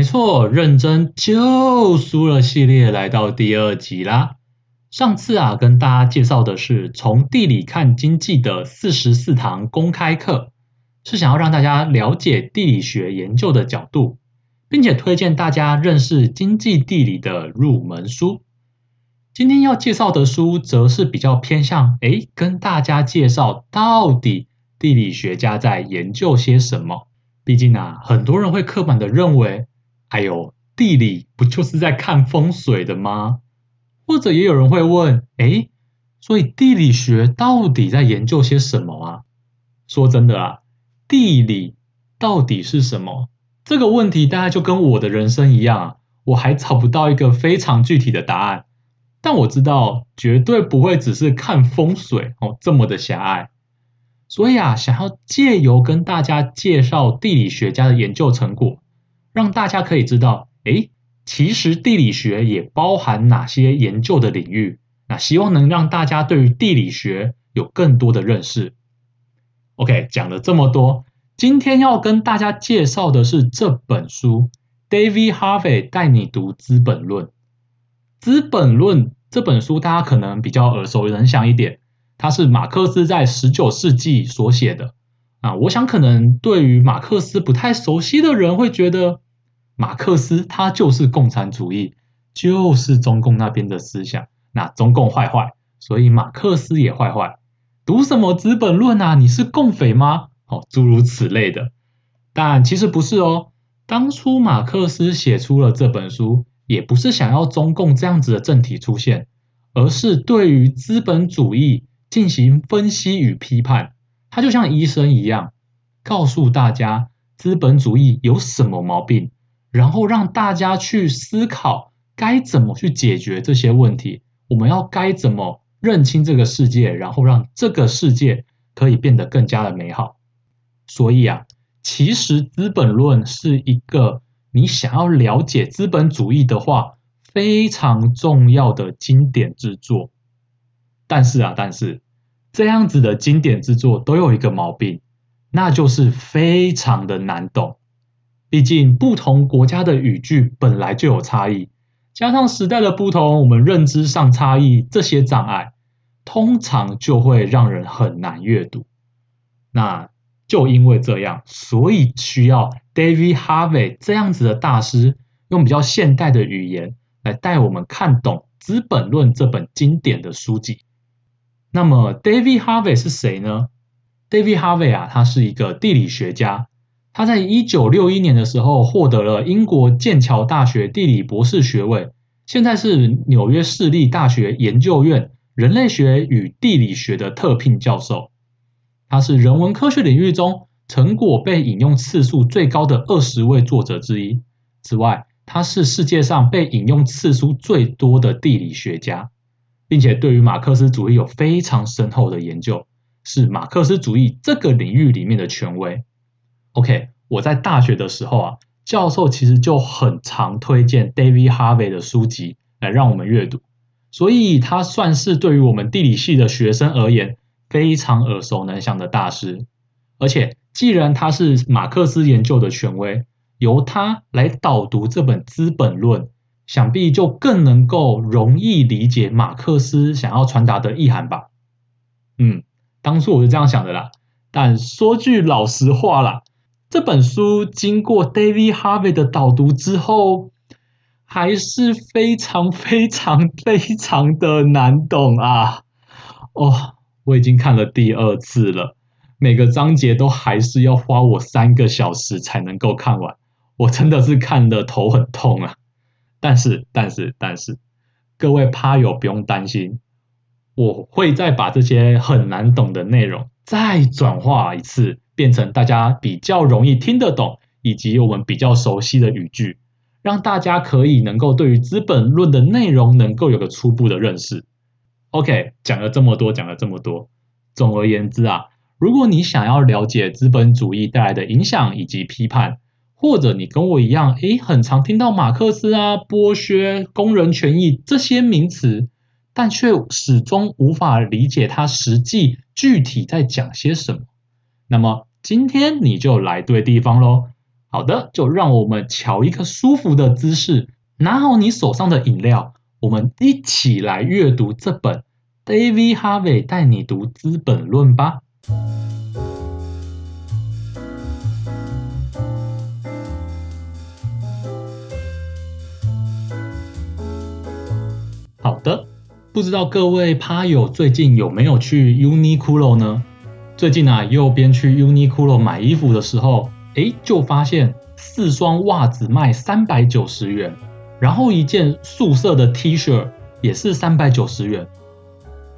没错，认真就输了系列来到第二集啦。上次啊，跟大家介绍的是从地理看经济的四十四堂公开课，是想要让大家了解地理学研究的角度，并且推荐大家认识经济地理的入门书。今天要介绍的书，则是比较偏向，诶，跟大家介绍到底地理学家在研究些什么。毕竟啊，很多人会刻板的认为。还有地理不就是在看风水的吗？或者也有人会问，诶，所以地理学到底在研究些什么啊？说真的啊，地理到底是什么？这个问题大概就跟我的人生一样啊，我还找不到一个非常具体的答案。但我知道，绝对不会只是看风水哦，这么的狭隘。所以啊，想要借由跟大家介绍地理学家的研究成果。让大家可以知道，诶，其实地理学也包含哪些研究的领域。那希望能让大家对于地理学有更多的认识。OK，讲了这么多，今天要跟大家介绍的是这本书，David Harvey 带你读《资本论》。《资本论》这本书大家可能比较耳熟能详一点，它是马克思在十九世纪所写的。啊，我想可能对于马克思不太熟悉的人会觉得，马克思他就是共产主义，就是中共那边的思想。那中共坏坏，所以马克思也坏坏。读什么《资本论》啊？你是共匪吗？哦，诸如此类的。但其实不是哦。当初马克思写出了这本书，也不是想要中共这样子的政体出现，而是对于资本主义进行分析与批判。他就像医生一样，告诉大家资本主义有什么毛病，然后让大家去思考该怎么去解决这些问题。我们要该怎么认清这个世界，然后让这个世界可以变得更加的美好。所以啊，其实《资本论》是一个你想要了解资本主义的话，非常重要的经典之作。但是啊，但是。这样子的经典之作都有一个毛病，那就是非常的难懂。毕竟不同国家的语句本来就有差异，加上时代的不同，我们认知上差异，这些障碍通常就会让人很难阅读。那就因为这样，所以需要 David Harvey 这样子的大师，用比较现代的语言来带我们看懂《资本论》这本经典的书籍。那么，David Harvey 是谁呢？David Harvey 啊，他是一个地理学家。他在一九六一年的时候获得了英国剑桥大学地理博士学位，现在是纽约市立大学研究院人类学与地理学的特聘教授。他是人文科学领域中成果被引用次数最高的二十位作者之一。此外，他是世界上被引用次数最多的地理学家。并且对于马克思主义有非常深厚的研究，是马克思主义这个领域里面的权威。OK，我在大学的时候啊，教授其实就很常推荐 David Harvey 的书籍来让我们阅读，所以他算是对于我们地理系的学生而言非常耳熟能详的大师。而且，既然他是马克思研究的权威，由他来导读这本《资本论》。想必就更能够容易理解马克思想要传达的意涵吧。嗯，当初我是这样想的啦。但说句老实话啦，这本书经过 David Harvey 的导读之后，还是非常非常非常的难懂啊。哦，我已经看了第二次了，每个章节都还是要花我三个小时才能够看完，我真的是看得头很痛啊。但是，但是，但是，各位趴友不用担心，我会再把这些很难懂的内容再转化一次，变成大家比较容易听得懂，以及我们比较熟悉的语句，让大家可以能够对于《资本论》的内容能够有个初步的认识。OK，讲了这么多，讲了这么多。总而言之啊，如果你想要了解资本主义带来的影响以及批判，或者你跟我一样，诶，很常听到马克思啊、剥削、工人权益这些名词，但却始终无法理解它实际具体在讲些什么，那么今天你就来对地方喽。好的，就让我们瞧一个舒服的姿势，拿好你手上的饮料。我们一起来阅读这本 David Harvey 带你读《资本论》吧。好的，不知道各位趴友最近有没有去 Uniqlo 呢？最近啊，右边去 Uniqlo 买衣服的时候，诶，就发现四双袜子卖三百九十元。然后一件素色的 T 恤也是三百九十元。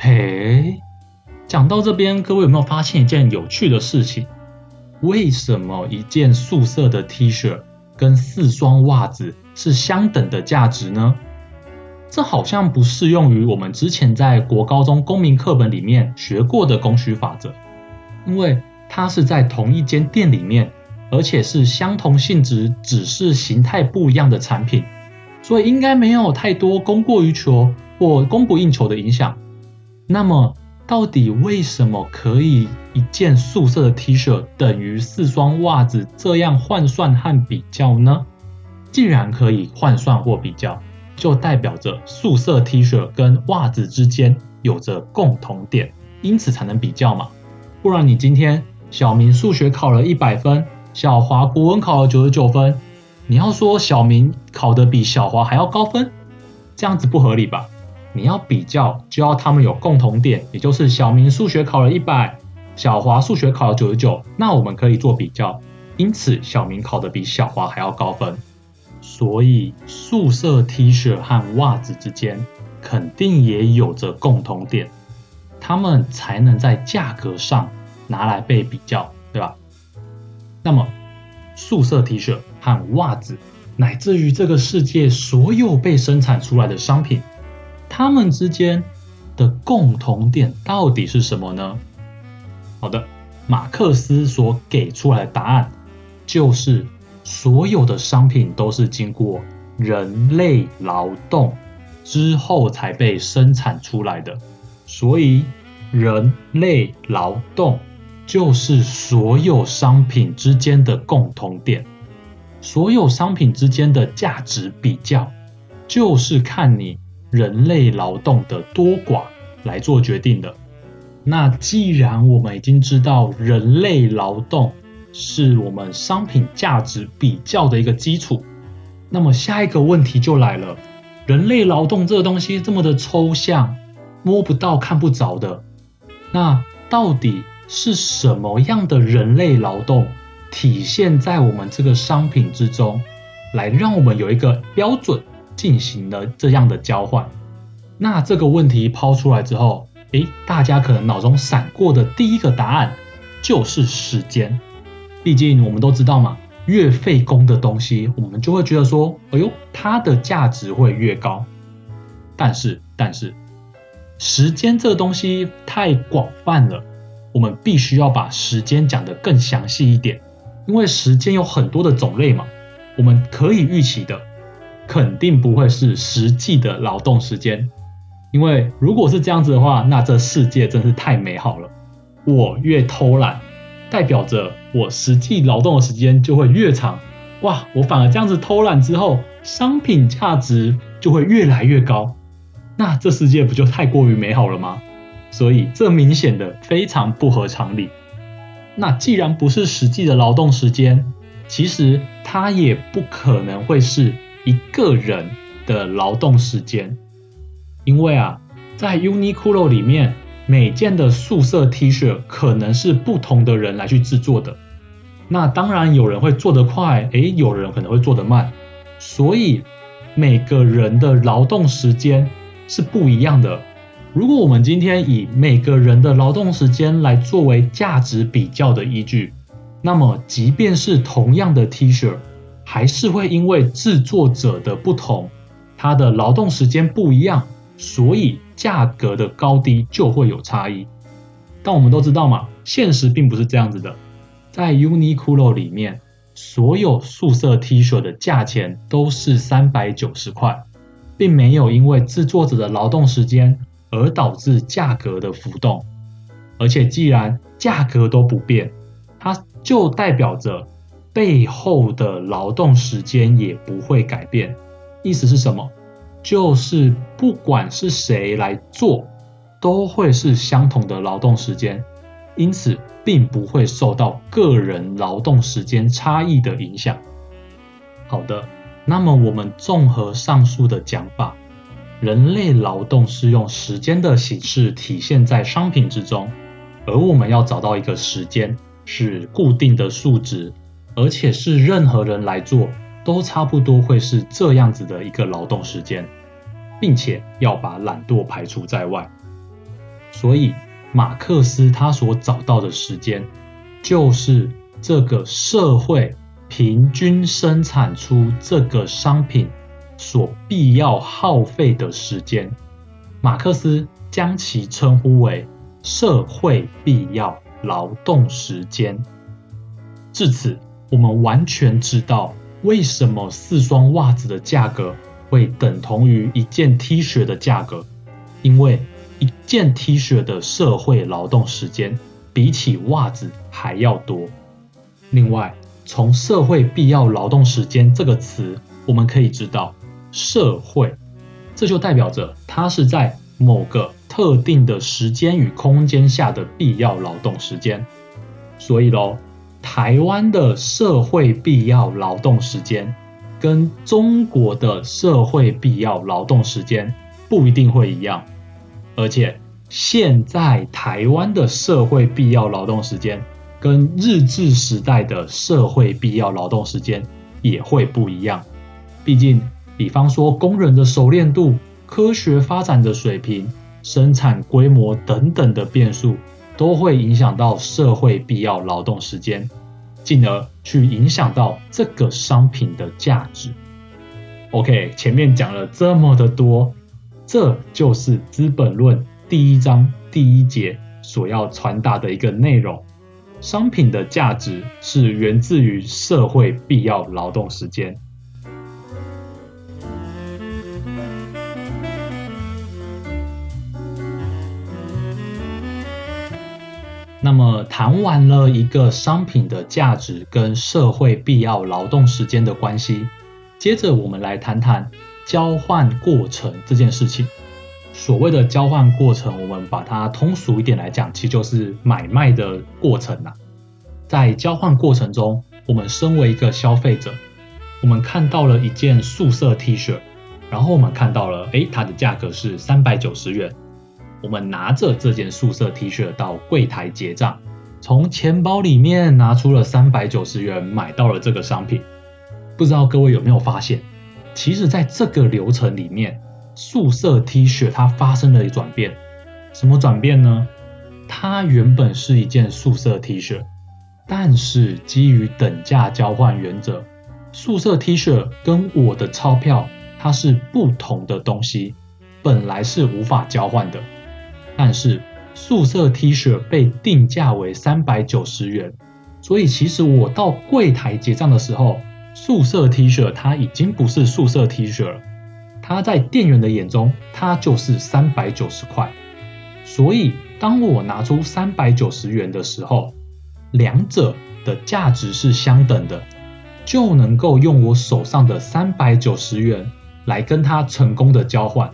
嘿，讲到这边，各位有没有发现一件有趣的事情？为什么一件素色的 T 恤跟四双袜子是相等的价值呢？这好像不适用于我们之前在国高中公民课本里面学过的供需法则，因为它是在同一间店里面，而且是相同性质，只是形态不一样的产品。所以应该没有太多供过于求或供不应求的影响。那么，到底为什么可以一件素色的 T 恤等于四双袜子这样换算和比较呢？既然可以换算或比较，就代表着素色 T 恤跟袜子之间有着共同点，因此才能比较嘛。不然你今天小明数学考了一百分，小华国文考了九十九分。你要说小明考得比小华还要高分，这样子不合理吧？你要比较，就要他们有共同点，也就是小明数学考了一百，小华数学考了九十九，那我们可以做比较。因此，小明考得比小华还要高分。所以，素色 T 恤和袜子之间肯定也有着共同点，他们才能在价格上拿来被比较，对吧？那么，素色 T 恤和袜子，乃至于这个世界所有被生产出来的商品，它们之间的共同点到底是什么呢？好的，马克思所给出来的答案就是，所有的商品都是经过人类劳动之后才被生产出来的，所以人类劳动。就是所有商品之间的共同点，所有商品之间的价值比较，就是看你人类劳动的多寡来做决定的。那既然我们已经知道人类劳动是我们商品价值比较的一个基础，那么下一个问题就来了：人类劳动这个东西这么的抽象，摸不到、看不着的，那到底？是什么样的人类劳动体现在我们这个商品之中，来让我们有一个标准进行了这样的交换？那这个问题抛出来之后，诶，大家可能脑中闪过的第一个答案就是时间。毕竟我们都知道嘛，越费工的东西，我们就会觉得说，哎呦，它的价值会越高。但是，但是，时间这个东西太广泛了。我们必须要把时间讲得更详细一点，因为时间有很多的种类嘛。我们可以预期的，肯定不会是实际的劳动时间，因为如果是这样子的话，那这世界真是太美好了。我越偷懒，代表着我实际劳动的时间就会越长。哇，我反而这样子偷懒之后，商品价值就会越来越高。那这世界不就太过于美好了吗？所以这明显的非常不合常理。那既然不是实际的劳动时间，其实它也不可能会是一个人的劳动时间，因为啊，在 Uniqlo 里面，每件的素色 T 恤可能是不同的人来去制作的。那当然有人会做得快，诶，有人可能会做得慢，所以每个人的劳动时间是不一样的。如果我们今天以每个人的劳动时间来作为价值比较的依据，那么即便是同样的 T 恤，还是会因为制作者的不同，它的劳动时间不一样，所以价格的高低就会有差异。但我们都知道嘛，现实并不是这样子的。在 Uniqlo 里面，所有素色 T 恤的价钱都是三百九十块，并没有因为制作者的劳动时间而导致价格的浮动。而且，既然价格都不变，它就代表着背后的劳动时间也不会改变。意思是什么？就是不管是谁来做。都会是相同的劳动时间，因此并不会受到个人劳动时间差异的影响。好的，那么我们综合上述的讲法，人类劳动是用时间的形式体现在商品之中，而我们要找到一个时间是固定的数值，而且是任何人来做都差不多会是这样子的一个劳动时间，并且要把懒惰排除在外。所以，马克思他所找到的时间，就是这个社会平均生产出这个商品所必要耗费的时间。马克思将其称呼为社会必要劳动时间。至此，我们完全知道为什么四双袜子的价格会等同于一件 T 恤的价格，因为。一件 T 恤的社会劳动时间比起袜子还要多。另外，从“社会必要劳动时间”这个词，我们可以知道，社会这就代表着它是在某个特定的时间与空间下的必要劳动时间。所以喽，台湾的社会必要劳动时间跟中国的社会必要劳动时间不一定会一样。而且，现在台湾的社会必要劳动时间跟日治时代的社会必要劳动时间也会不一样。毕竟，比方说工人的熟练度、科学发展的水平、生产规模等等的变数，都会影响到社会必要劳动时间，进而去影响到这个商品的价值。OK，前面讲了这么的多。这就是《资本论》第一章第一节所要传达的一个内容：商品的价值是源自于社会必要劳动时间。那么，谈完了一个商品的价值跟社会必要劳动时间的关系，接着我们来谈谈。交换过程这件事情，所谓的交换过程，我们把它通俗一点来讲，其实就是买卖的过程呐。在交换过程中，我们身为一个消费者，我们看到了一件素色 T 恤，然后我们看到了，诶，它的价格是三百九十元。我们拿着这件素色 T 恤到柜台结账，从钱包里面拿出了三百九十元，买到了这个商品。不知道各位有没有发现？其实，在这个流程里面，素色 T 恤它发生了一转变。什么转变呢？它原本是一件素色 T 恤，但是基于等价交换原则，素色 T 恤跟我的钞票它是不同的东西，本来是无法交换的。但是素色 T 恤被定价为三百九十元，所以其实我到柜台结账的时候。素色 T 恤它已经不是素色 T 恤了，它在店员的眼中，它就是三百九十块。所以当我拿出三百九十元的时候，两者的价值是相等的，就能够用我手上的三百九十元来跟它成功的交换。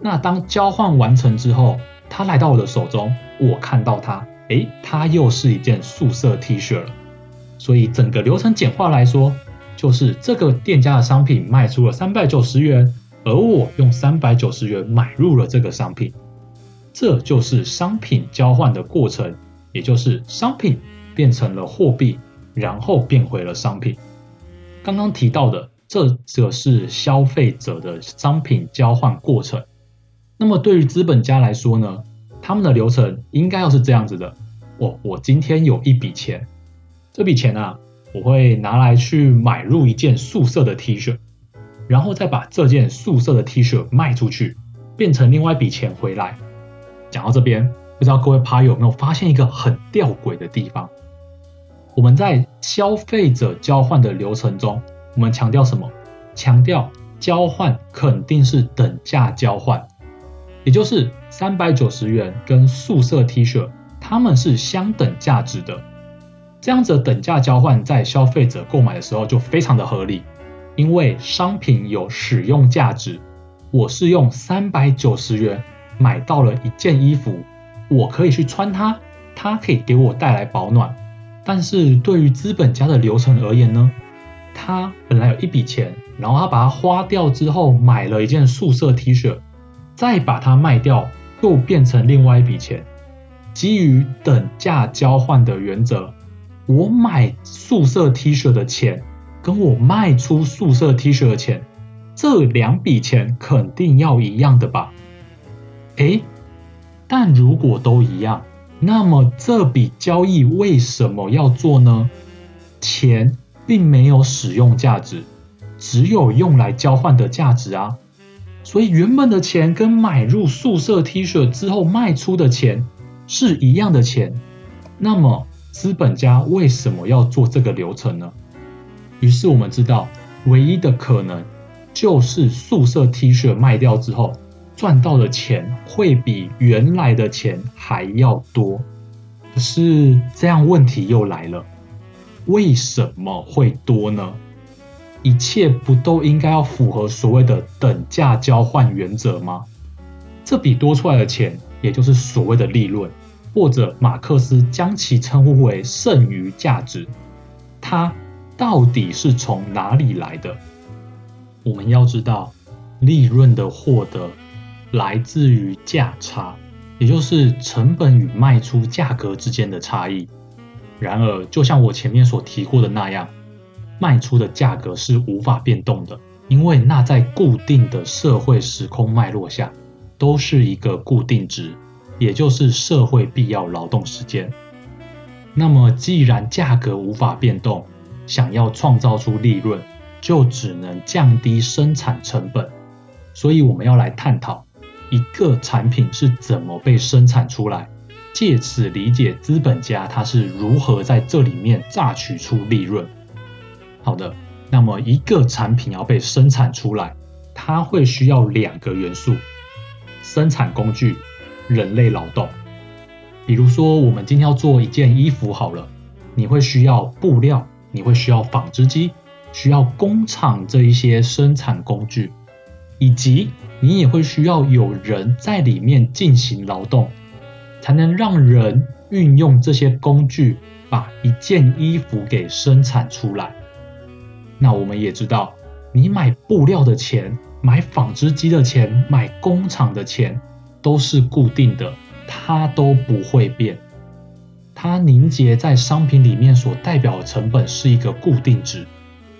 那当交换完成之后，它来到我的手中，我看到它，诶，它又是一件素色 T 恤了。所以整个流程简化来说，就是这个店家的商品卖出了三百九十元，而我用三百九十元买入了这个商品，这就是商品交换的过程，也就是商品变成了货币，然后变回了商品。刚刚提到的，这则是消费者的商品交换过程。那么对于资本家来说呢，他们的流程应该要是这样子的：哦，我今天有一笔钱。这笔钱啊，我会拿来去买入一件素色的 T 恤，然后再把这件素色的 T 恤卖出去，变成另外一笔钱回来。讲到这边，不知道各位趴友有没有发现一个很吊诡的地方？我们在消费者交换的流程中，我们强调什么？强调交换肯定是等价交换，也就是三百九十元跟素色 T 恤，它们是相等价值的。这样子等价交换，在消费者购买的时候就非常的合理，因为商品有使用价值，我是用三百九十元买到了一件衣服，我可以去穿它，它可以给我带来保暖。但是对于资本家的流程而言呢，他本来有一笔钱，然后他把它花掉之后，买了一件素色 T 恤，再把它卖掉，又变成另外一笔钱。基于等价交换的原则，我买素色 T 恤的钱，跟我卖出素色 T 恤的钱，这两笔钱肯定要一样的吧？诶，但如果都一样。那么这笔交易为什么要做呢？钱并没有使用价值，只有用来交换的价值啊。所以原本的钱跟买入素色 T 恤之后卖出的钱是一样的钱。那么资本家为什么要做这个流程呢？于是我们知道，唯一的可能就是素色 T 恤卖掉之后。赚到的钱会比原来的钱还要多，可是这样问题又来了，为什么会多呢？一切不都应该要符合所谓的等价交换原则吗？这笔多出来的钱，也就是所谓的利润，或者马克思将其称呼为剩余价值，它到底是从哪里来的？我们要知道，利润的获得。来自于价差，也就是成本与卖出价格之间的差异。然而，就像我前面所提过的那样，卖出的价格是无法变动的，因为那在固定的社会时空脉络下，都是一个固定值，也就是社会必要劳动时间。那么，既然价格无法变动，想要创造出利润，就只能降低生产成本。所以，我们要来探讨。一个产品是怎么被生产出来，借此理解资本家他是如何在这里面榨取出利润。好的，那么一个产品要被生产出来，它会需要两个元素：生产工具、人类劳动。比如说，我们今天要做一件衣服好了，你会需要布料，你会需要纺织机，需要工厂这一些生产工具。以及你也会需要有人在里面进行劳动，才能让人运用这些工具把一件衣服给生产出来。那我们也知道，你买布料的钱、买纺织机的钱、买工厂的钱都是固定的，它都不会变。它凝结在商品里面所代表的成本是一个固定值，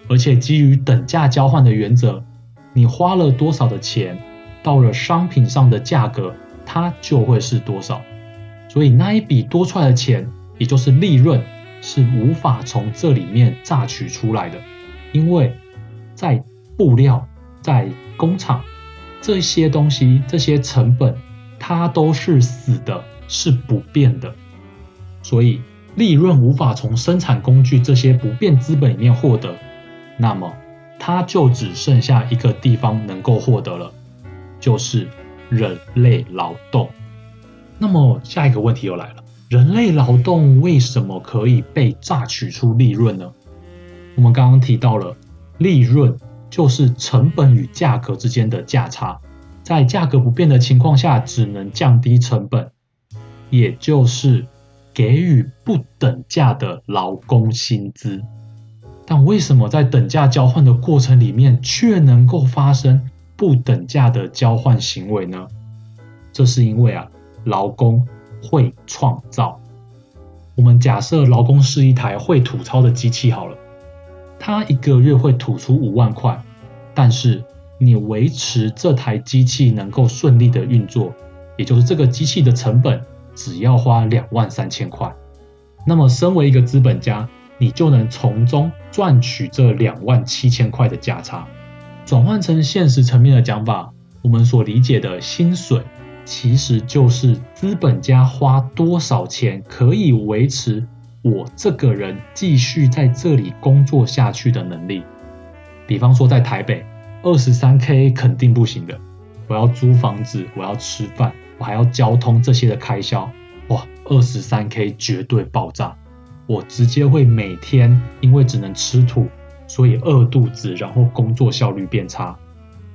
而且基于等价交换的原则。你花了多少的钱，到了商品上的价格，它就会是多少。所以那一笔多出来的钱，也就是利润，是无法从这里面榨取出来的。因为在布料、在工厂这些东西、这些成本，它都是死的，是不变的。所以利润无法从生产工具这些不变资本里面获得。那么。它就只剩下一个地方能够获得了，就是人类劳动。那么下一个问题又来了：人类劳动为什么可以被榨取出利润呢？我们刚刚提到了，利润就是成本与价格之间的价差，在价格不变的情况下，只能降低成本，也就是给予不等价的劳工薪资。但为什么在等价交换的过程里面却能够发生不等价的交换行为呢？这是因为啊，劳工会创造。我们假设劳工是一台会吐钞的机器好了，他一个月会吐出五万块，但是你维持这台机器能够顺利的运作，也就是这个机器的成本只要花两万三千块。那么身为一个资本家，你就能从中赚取这两万七千块的价差。转换成现实层面的讲法，我们所理解的薪水，其实就是资本家花多少钱可以维持我这个人继续在这里工作下去的能力。比方说在台北，二十三 K 肯定不行的，我要租房子，我要吃饭，我还要交通这些的开销，哇，二十三 K 绝对爆炸，我直接会每天因为只能吃土，所以饿肚子，然后工作效率变差。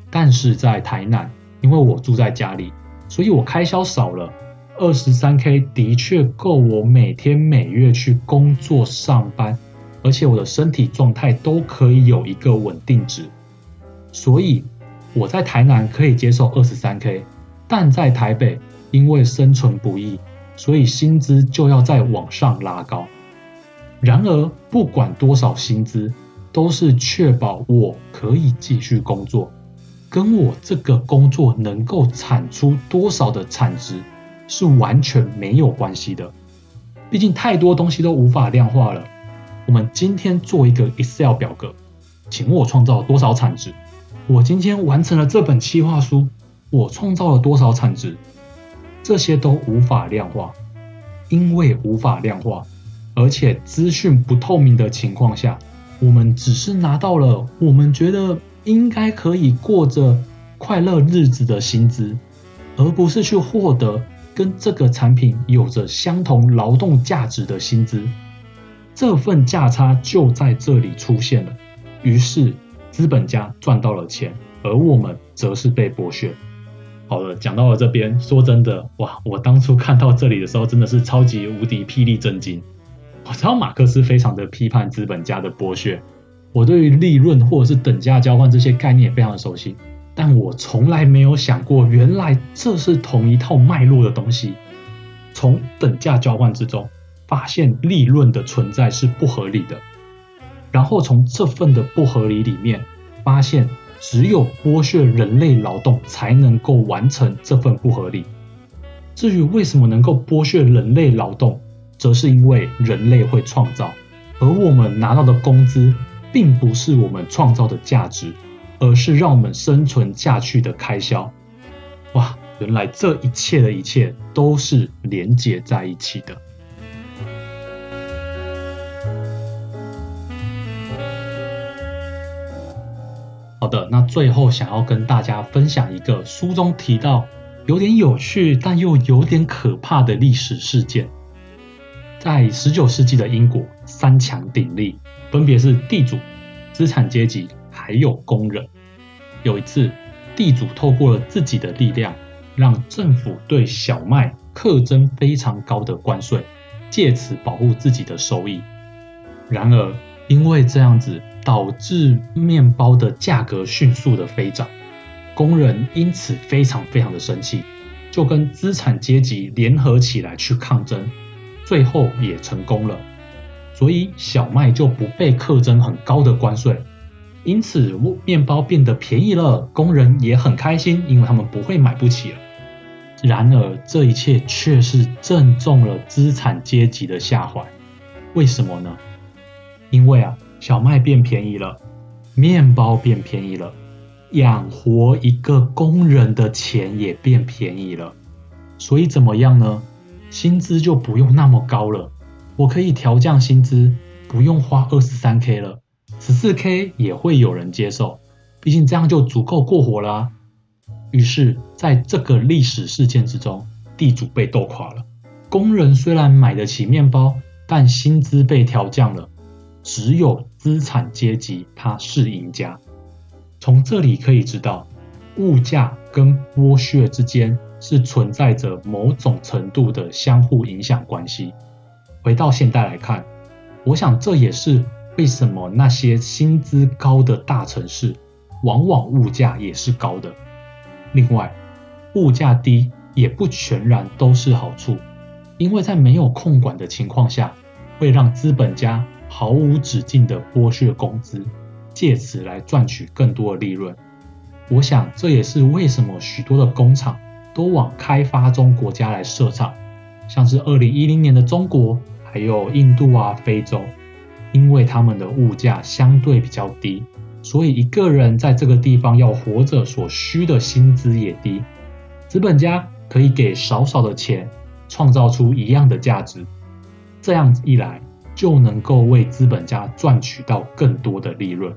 但是在台南，因为我住在家里，所以我开销少了，二十三 K 的确够我每天每月去工作上班，而且我的身体状态都可以有一个稳定值。所以我在台南可以接受二十三 K，但在台北因为生存不易，所以薪资就要再往上拉高。然而不管多少薪资，都是确保我可以继续工作，跟我这个工作能够产出多少的产值是完全没有关系的。毕竟太多东西都无法量化了。我们今天做一个 Excel 表格，请问我创造多少产值？我今天完成了这本企划书，我创造了多少产值？这些都无法量化，因为无法量化，而且资讯不透明的情况下，我们只是拿到了我们觉得应该可以过着快乐日子的薪资，而不是去获得跟这个产品有着相同劳动价值的薪资。这份价差就在这里出现了，于是。资本家赚到了钱，而我们则是被剥削。好了，讲到了这边，说真的，哇，我当初看到这里的时候，真的是超级无敌霹雳震惊。我知道马克思非常的批判资本家的剥削，我对于利润或者是等价交换这些概念也非常的熟悉，但我从来没有想过，原来这是同一套脉络的东西。从等价交换之中，发现利润的存在是不合理的。然后从这份的不合理里面，发现只有剥削人类劳动才能够完成这份不合理。至于为什么能够剥削人类劳动，则是因为人类会创造，而我们拿到的工资并不是我们创造的价值，而是让我们生存下去的开销。哇，原来这一切的一切都是连接在一起的。那最后想要跟大家分享一个书中提到有点有趣但又有点可怕的历史事件。在十九世纪的英国，三强鼎立，分别是地主、资产阶级还有工人。有一次，地主透过了自己的力量，让政府对小麦课征非常高的关税，借此保护自己的收益。然而，因为这样子。导致面包的价格迅速的飞涨，工人因此非常非常的生气，就跟资产阶级联合起来去抗争，最后也成功了，所以小麦就不被课征很高的关税，因此面包变得便宜了，工人也很开心，因为他们不会买不起了。然而这一切却是正中了资产阶级的下怀，为什么呢？因为啊。小麦变便宜了，面包变便宜了，养活一个工人的钱也变便宜了。所以怎么样呢？薪资就不用那么高了，我可以调降薪资，不用花二十三 K 了，十四 K 也会有人接受，毕竟这样就足够过活了啊。于是，在这个历史事件之中，地主被斗垮了，工人虽然买得起面包，但薪资被调降了。只有资产阶级他是赢家。从这里可以知道，物价跟剥削之间是存在着某种程度的相互影响关系。回到现代来看，我想这也是为什么那些薪资高的大城市，往往物价也是高的。另外，物价低也不全然都是好处，因为在没有控管的情况下，会让资本家。毫无止境的剥削工资，借此来赚取更多的利润。我想这也是为什么许多的工厂都往开发中国家来设厂，像是二零一零年的中国，还有印度啊、非洲。因为他们的物价相对比较低，所以一个人在这个地方要活着所需的薪资也低。资本家可以给少少的钱，创造出一样的价值，这样一来就能够为资本家赚取到更多的利润。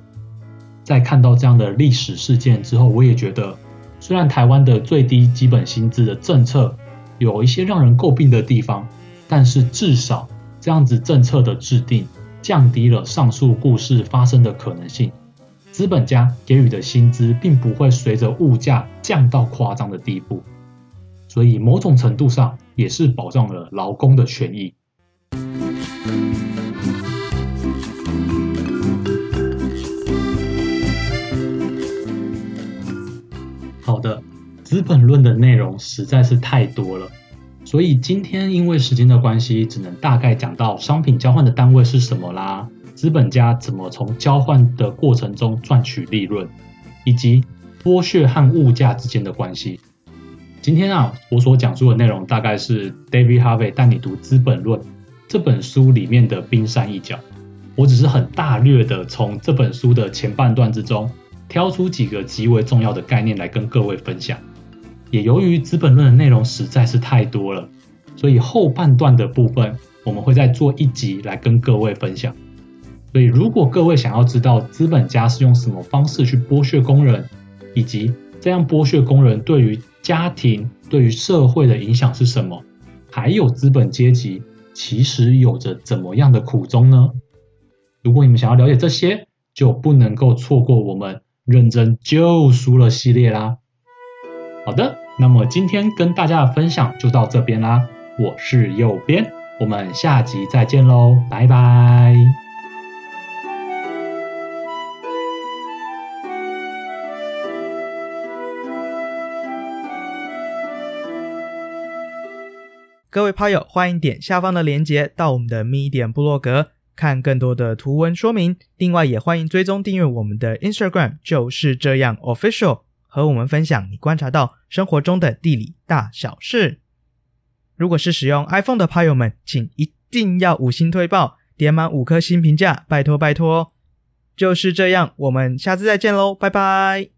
在看到这样的历史事件之后，我也觉得，虽然台湾的最低基本薪资的政策有一些让人诟病的地方，但是至少这样子政策的制定降低了上述故事发生的可能性。资本家给予的薪资并不会随着物价降到夸张的地步，所以某种程度上也是保障了劳工的权益。资本论的内容实在是太多了，所以今天因为时间的关系，只能大概讲到商品交换的单位是什么啦，资本家怎么从交换的过程中赚取利润，以及剥削和物价之间的关系。今天啊，我所讲述的内容大概是 David Harvey 带你读《资本论》这本书里面的冰山一角，我只是很大略的从这本书的前半段之中。挑出几个极为重要的概念来跟各位分享。也由于《资本论》的内容实在是太多了，所以后半段的部分我们会再做一集来跟各位分享。所以如果各位想要知道资本家是用什么方式去剥削工人，以及这样剥削工人对于家庭、对于社会的影响是什么，还有资本阶级其实有着怎么样的苦衷呢？如果你们想要了解这些，就不能够错过我们。认真就输了系列啦。好的，那么今天跟大家的分享就到这边啦。我是右边，我们下集再见喽，拜拜。各位趴友，欢迎点下方的链接到我们的 Medium 部落格。看更多的图文说明，另外也欢迎追踪订阅我们的 Instagram，就是这样 Official，和我们分享你观察到生活中的地理大小事。如果是使用 iPhone 的朋友们，请一定要五星推爆，点满五颗星评价，拜托拜托。就是这样，我们下次再见喽，拜拜。